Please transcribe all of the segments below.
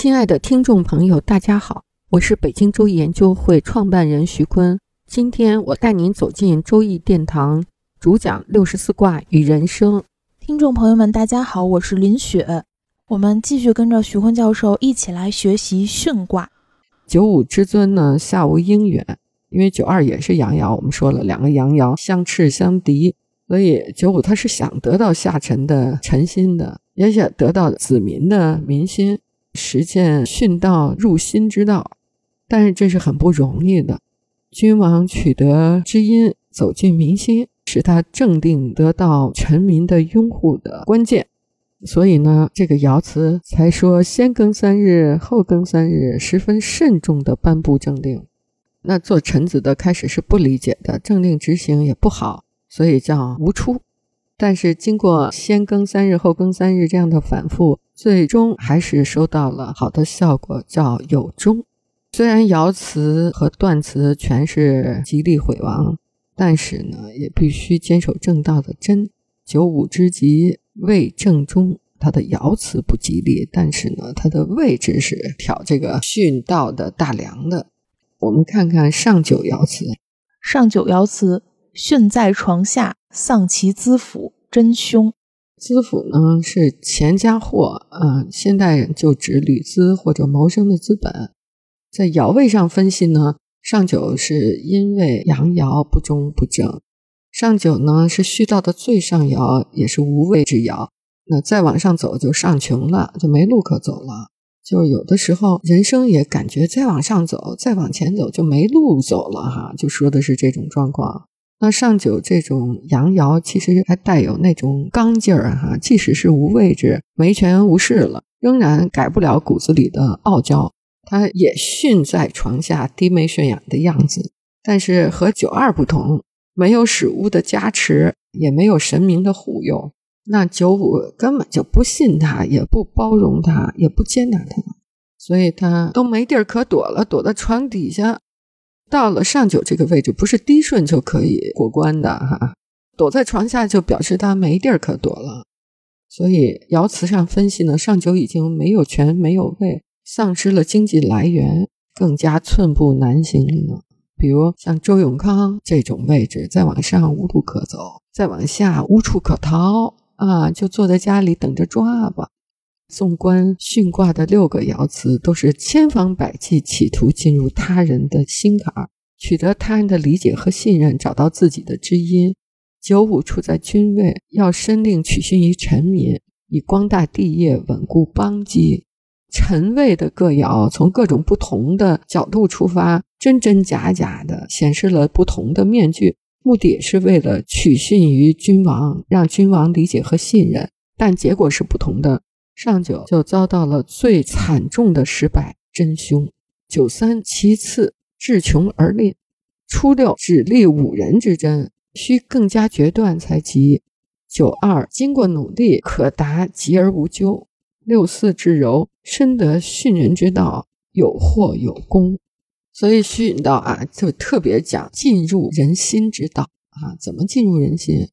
亲爱的听众朋友，大家好，我是北京周易研究会创办人徐坤。今天我带您走进周易殿堂，主讲六十四卦与人生。听众朋友们，大家好，我是林雪。我们继续跟着徐坤教授一起来学习巽卦。九五之尊呢，下无应远，因为九二也是阳爻，我们说了两个阳爻相斥相敌，所以九五他是想得到下沉的臣心的，也想得到子民的民心。实践训道入心之道，但是这是很不容易的。君王取得知音，走进民心，是他正定得到臣民的拥护的关键。所以呢，这个爻辞才说先更三日，后更三日，十分慎重的颁布政令。那做臣子的开始是不理解的，政令执行也不好，所以叫无出。但是经过先更三日，后更三日这样的反复，最终还是收到了好的效果，叫有终。虽然爻辞和断词全是吉利毁亡，但是呢，也必须坚守正道的真。九五之吉为正中，它的爻辞不吉利，但是呢，它的位置是挑这个训道的大梁的。我们看看上九爻辞，上九爻辞。训在床下，丧其资府，真凶。资府呢是钱家货，嗯，现代人就指旅资或者谋生的资本。在爻位上分析呢，上九是因为阳爻不中不正，上九呢是戌道的最上爻，也是无位之爻。那再往上走就上穷了，就没路可走了。就有的时候人生也感觉再往上走，再往前走就没路走了哈，就说的是这种状况。那上九这种阳爻，其实还带有那种刚劲儿哈，即使是无位置、没权无势了，仍然改不了骨子里的傲娇。他也训在床下低眉顺眼的样子，但是和九二不同，没有使巫的加持，也没有神明的护佑，那九五根本就不信他，也不包容他，也不接纳他，所以他都没地儿可躲了，躲在床底下。到了上九这个位置，不是低顺就可以过关的哈。躲在床下就表示他没地儿可躲了。所以爻辞上分析呢，上九已经没有权没有位，丧失了经济来源，更加寸步难行了。比如像周永康这种位置，再往上无路可走，再往下无处可逃啊，就坐在家里等着抓吧。纵观巽卦的六个爻辞，都是千方百计企图进入他人的心坎，取得他人的理解和信任，找到自己的知音。九五处在君位，要申令取信于臣民，以光大帝业，稳固邦基。臣位的各爻从各种不同的角度出发，真真假假的显示了不同的面具，目的是为了取信于君王，让君王理解和信任，但结果是不同的。上九就遭到了最惨重的失败，真凶。九三其次，至穷而吝。初六只立五人之争，需更加决断才吉。九二经过努力可达，吉而无咎。六四至柔，深得训人之道，有祸有功。所以训道啊，就特别讲进入人心之道啊，怎么进入人心？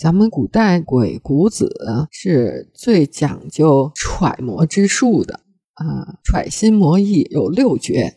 咱们古代鬼谷子是最讲究揣摩之术的啊，揣心摩意有六绝。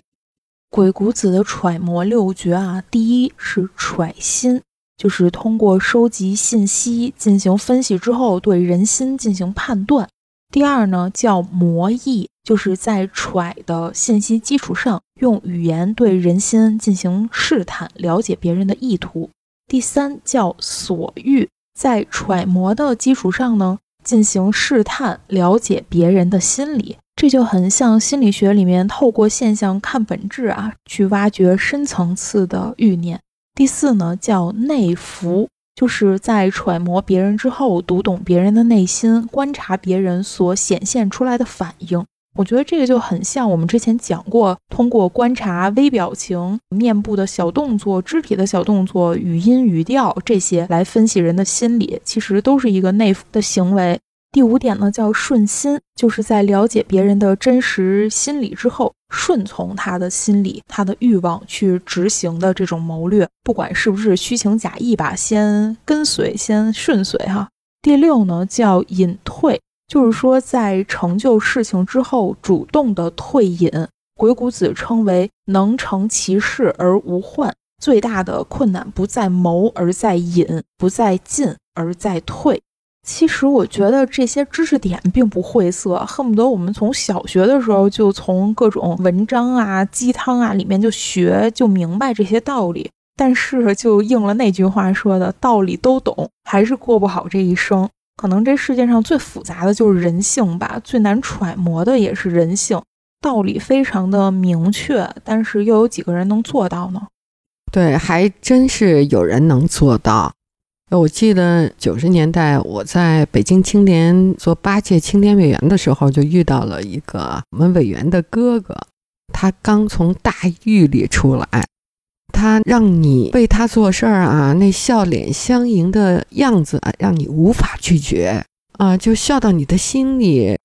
鬼谷子的揣摩六绝啊，第一是揣心，就是通过收集信息进行分析之后，对人心进行判断。第二呢，叫摩意，就是在揣的信息基础上，用语言对人心进行试探，了解别人的意图。第三叫所欲。在揣摩的基础上呢，进行试探，了解别人的心理，这就很像心理学里面透过现象看本质啊，去挖掘深层次的欲念。第四呢，叫内服，就是在揣摩别人之后，读懂别人的内心，观察别人所显现出来的反应。我觉得这个就很像我们之前讲过，通过观察微表情、面部的小动作、肢体的小动作、语音语调这些来分析人的心理，其实都是一个内服的行为。第五点呢，叫顺心，就是在了解别人的真实心理之后，顺从他的心理、他的欲望去执行的这种谋略，不管是不是虚情假意吧，先跟随，先顺随哈。第六呢，叫隐退。就是说，在成就事情之后，主动的退隐，鬼谷子称为能成其事而无患。最大的困难不在谋而在隐，不在进而在退。其实我觉得这些知识点并不晦涩，恨不得我们从小学的时候就从各种文章啊、鸡汤啊里面就学就明白这些道理。但是就应了那句话说的，道理都懂，还是过不好这一生。可能这世界上最复杂的就是人性吧，最难揣摩的也是人性。道理非常的明确，但是又有几个人能做到呢？对，还真是有人能做到。我记得九十年代我在北京青年做八届青年委员的时候，就遇到了一个我们委员的哥哥，他刚从大狱里出来。他让你为他做事儿啊，那笑脸相迎的样子啊，让你无法拒绝啊，就笑到你的心里。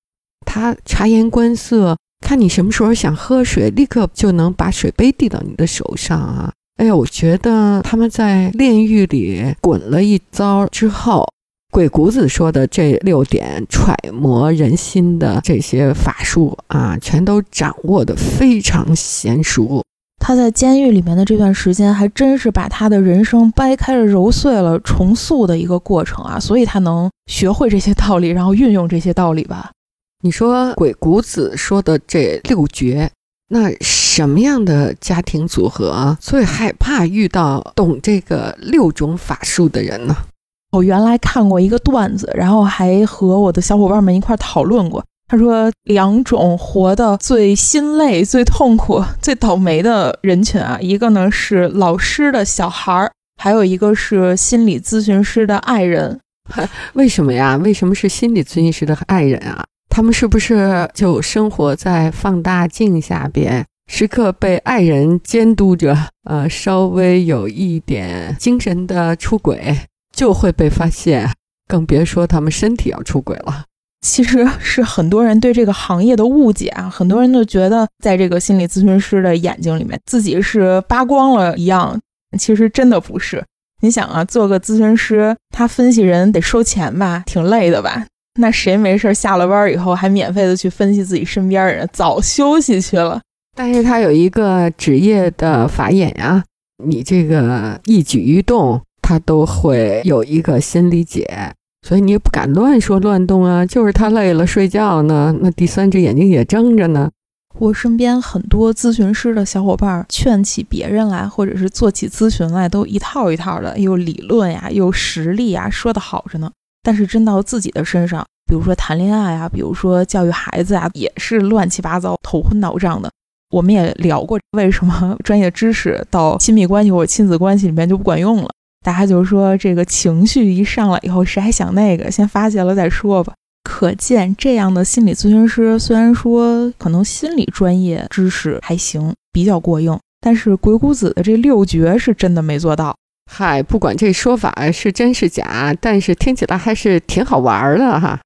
他察言观色，看你什么时候想喝水，立刻就能把水杯递到你的手上啊。哎呀，我觉得他们在炼狱里滚了一遭之后，鬼谷子说的这六点揣摩人心的这些法术啊，全都掌握的非常娴熟。他在监狱里面的这段时间，还真是把他的人生掰开了揉碎了重塑的一个过程啊，所以他能学会这些道理，然后运用这些道理吧。你说鬼谷子说的这六绝，那什么样的家庭组合最害怕遇到懂这个六种法术的人呢？我原来看过一个段子，然后还和我的小伙伴们一块讨论过。他说，两种活得最心累、最痛苦、最倒霉的人群啊，一个呢是老师的小孩儿，还有一个是心理咨询师的爱人。为什么呀？为什么是心理咨询师的爱人啊？他们是不是就生活在放大镜下边，时刻被爱人监督着？呃，稍微有一点精神的出轨就会被发现，更别说他们身体要出轨了。其实是很多人对这个行业的误解啊，很多人都觉得在这个心理咨询师的眼睛里面，自己是扒光了一样。其实真的不是。你想啊，做个咨询师，他分析人得收钱吧，挺累的吧？那谁没事下了班以后还免费的去分析自己身边人？早休息去了。但是他有一个职业的法眼呀，你这个一举一动，他都会有一个心理解。所以你也不敢乱说乱动啊，就是他累了睡觉呢，那第三只眼睛也睁着呢。我身边很多咨询师的小伙伴劝起别人来，或者是做起咨询来，都一套一套的，又理论呀，又实力呀，说的好着呢。但是真到自己的身上，比如说谈恋爱啊，比如说教育孩子啊，也是乱七八糟、头昏脑胀的。我们也聊过，为什么专业知识到亲密关系或者亲子关系里面就不管用了。大家就说，这个情绪一上来以后，谁还想那个？先发泄了再说吧。可见，这样的心理咨询师虽然说可能心理专业知识还行，比较过硬，但是鬼谷子的这六绝是真的没做到。嗨，不管这说法是真是假，但是听起来还是挺好玩的哈。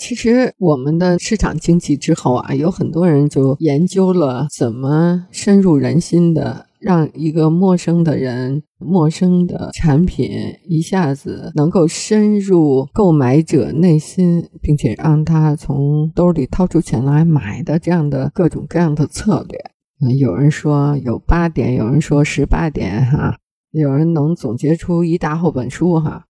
其实，我们的市场经济之后啊，有很多人就研究了怎么深入人心的。让一个陌生的人、陌生的产品一下子能够深入购买者内心，并且让他从兜里掏出钱来买的这样的各种各样的策略，嗯，有人说有八点，有人说十八点，哈，有人能总结出一大厚本书，哈。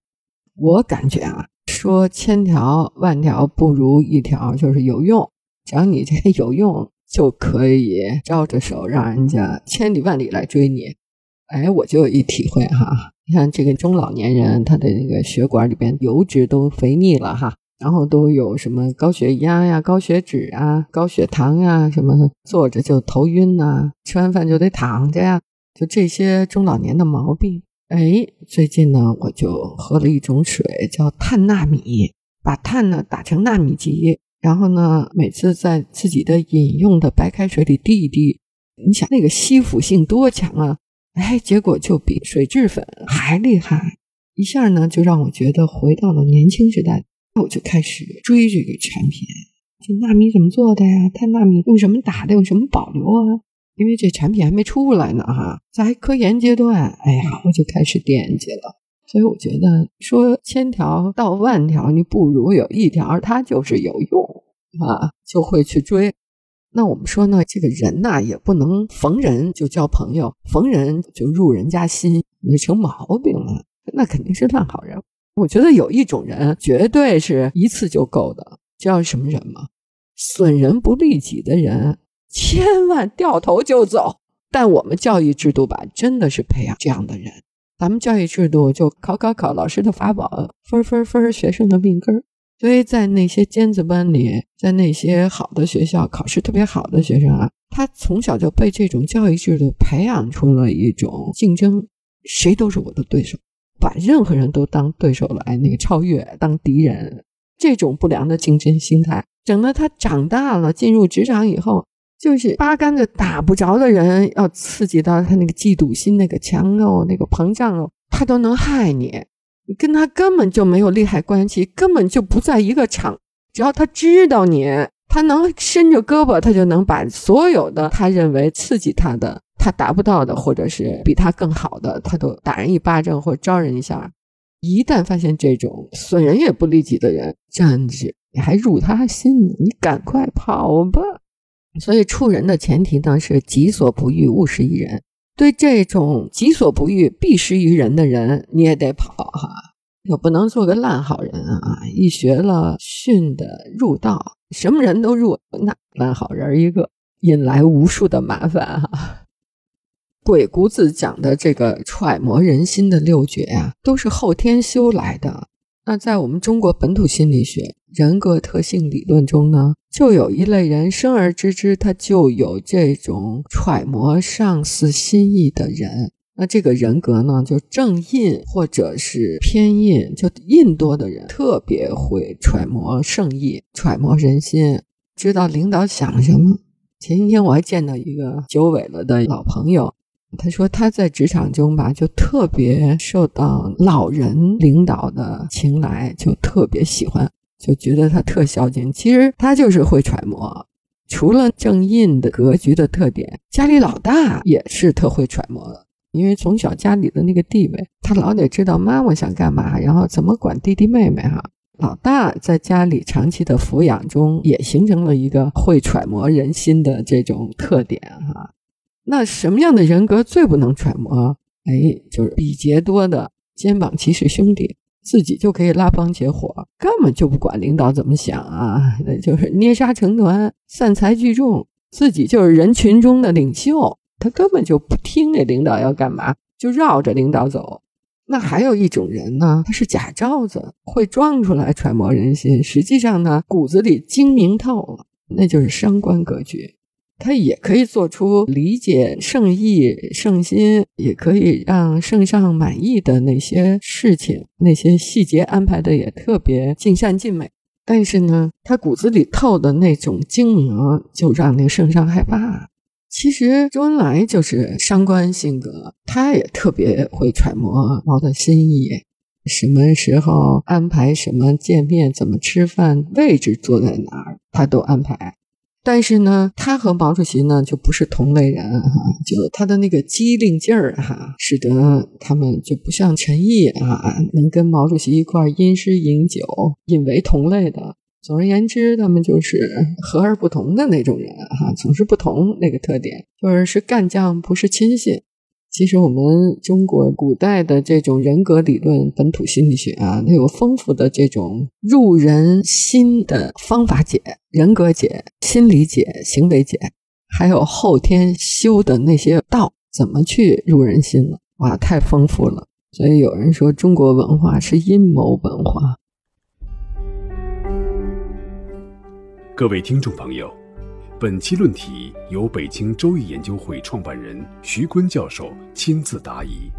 我感觉啊，说千条万条不如一条，就是有用，只要你这有用。就可以招着手让人家千里万里来追你，哎，我就有一体会哈。你看这个中老年人，他的那个血管里边油脂都肥腻了哈，然后都有什么高血压呀、高血脂啊、高血糖呀，什么坐着就头晕呐，吃完饭就得躺着呀，就这些中老年的毛病。哎，最近呢，我就喝了一种水，叫碳纳米，把碳呢打成纳米级，然后呢，每次在自己的饮用的白开水里滴一滴，你想那个吸附性多强啊！哎，结果就比水质粉还厉害，一下呢就让我觉得回到了年轻时代，那我就开始追这个产品。这纳米怎么做的呀？碳纳米用什么打的？有什么保留啊？因为这产品还没出来呢，哈，在科研阶段，哎呀，我就开始惦记了。所以我觉得说千条到万条，你不如有一条，它就是有用啊，就会去追。那我们说呢，这个人呐，也不能逢人就交朋友，逢人就入人家心，那成毛病了，那肯定是烂好人。我觉得有一种人，绝对是一次就够的，知道什么人吗？损人不利己的人。千万掉头就走，但我们教育制度吧，真的是培养这样的人。咱们教育制度就考考考，老师的法宝，分分分，学生的命根儿。所以在那些尖子班里，在那些好的学校，考试特别好的学生啊，他从小就被这种教育制度培养出了一种竞争，谁都是我的对手，把任何人都当对手来那个超越，当敌人。这种不良的竞争心态，整得他长大了，进入职场以后。就是八竿子打不着的人，要刺激到他那个嫉妒心那个强哦，那个膨胀哦，他都能害你。你跟他根本就没有利害关系，根本就不在一个场。只要他知道你，他能伸着胳膊，他就能把所有的他认为刺激他的、他达不到的，或者是比他更好的，他都打人一巴掌或者招人一下。一旦发现这种损人也不利己的人，真是你还入他心，你赶快跑吧。所以处人的前提呢是己所不欲，勿施于人。对这种己所不欲，必施于人的人，你也得跑哈，又不能做个烂好人啊！一学了训的入道，什么人都入，那烂好人一个，引来无数的麻烦哈。鬼谷子讲的这个揣摩人心的六诀啊，都是后天修来的。那在我们中国本土心理学人格特性理论中呢？就有一类人生而知之，他就有这种揣摩上司心意的人。那这个人格呢，就正印或者是偏印，就印多的人特别会揣摩圣意、揣摩人心，知道领导想什么。前几天我还见到一个久违了的老朋友，他说他在职场中吧，就特别受到老人领导的青睐，就特别喜欢。就觉得他特孝敬，其实他就是会揣摩。除了正印的格局的特点，家里老大也是特会揣摩的。因为从小家里的那个地位，他老得知道妈妈想干嘛，然后怎么管弟弟妹妹。哈，老大在家里长期的抚养中，也形成了一个会揣摩人心的这种特点。哈，那什么样的人格最不能揣摩？哎，就是比劫多的肩膀骑士兄弟。自己就可以拉帮结伙，根本就不管领导怎么想啊！那就是捏沙成团、散财聚众，自己就是人群中的领袖，他根本就不听那领导要干嘛，就绕着领导走。那还有一种人呢，他是假招子，会装出来揣摩人心，实际上呢骨子里精明透了，那就是伤官格局。他也可以做出理解圣意、圣心，也可以让圣上满意的那些事情，那些细节安排的也特别尽善尽美。但是呢，他骨子里透的那种精明，就让那圣上害怕。其实周恩来就是商官性格，他也特别会揣摩毛的心意，什么时候安排什么见面，怎么吃饭，位置坐在哪儿，他都安排。但是呢，他和毛主席呢就不是同类人哈，就他的那个机灵劲儿哈，使得他们就不像陈毅啊，能跟毛主席一块吟诗饮酒，引为同类的。总而言之，他们就是和而不同的那种人哈，总是不同那个特点，就是是干将，不是亲信。其实我们中国古代的这种人格理论、本土心理学啊，它有丰富的这种入人心的方法解、人格解、心理解、行为解，还有后天修的那些道，怎么去入人心了？哇，太丰富了！所以有人说中国文化是阴谋文化。各位听众朋友。本期论题由北京周易研究会创办人徐坤教授亲自答疑。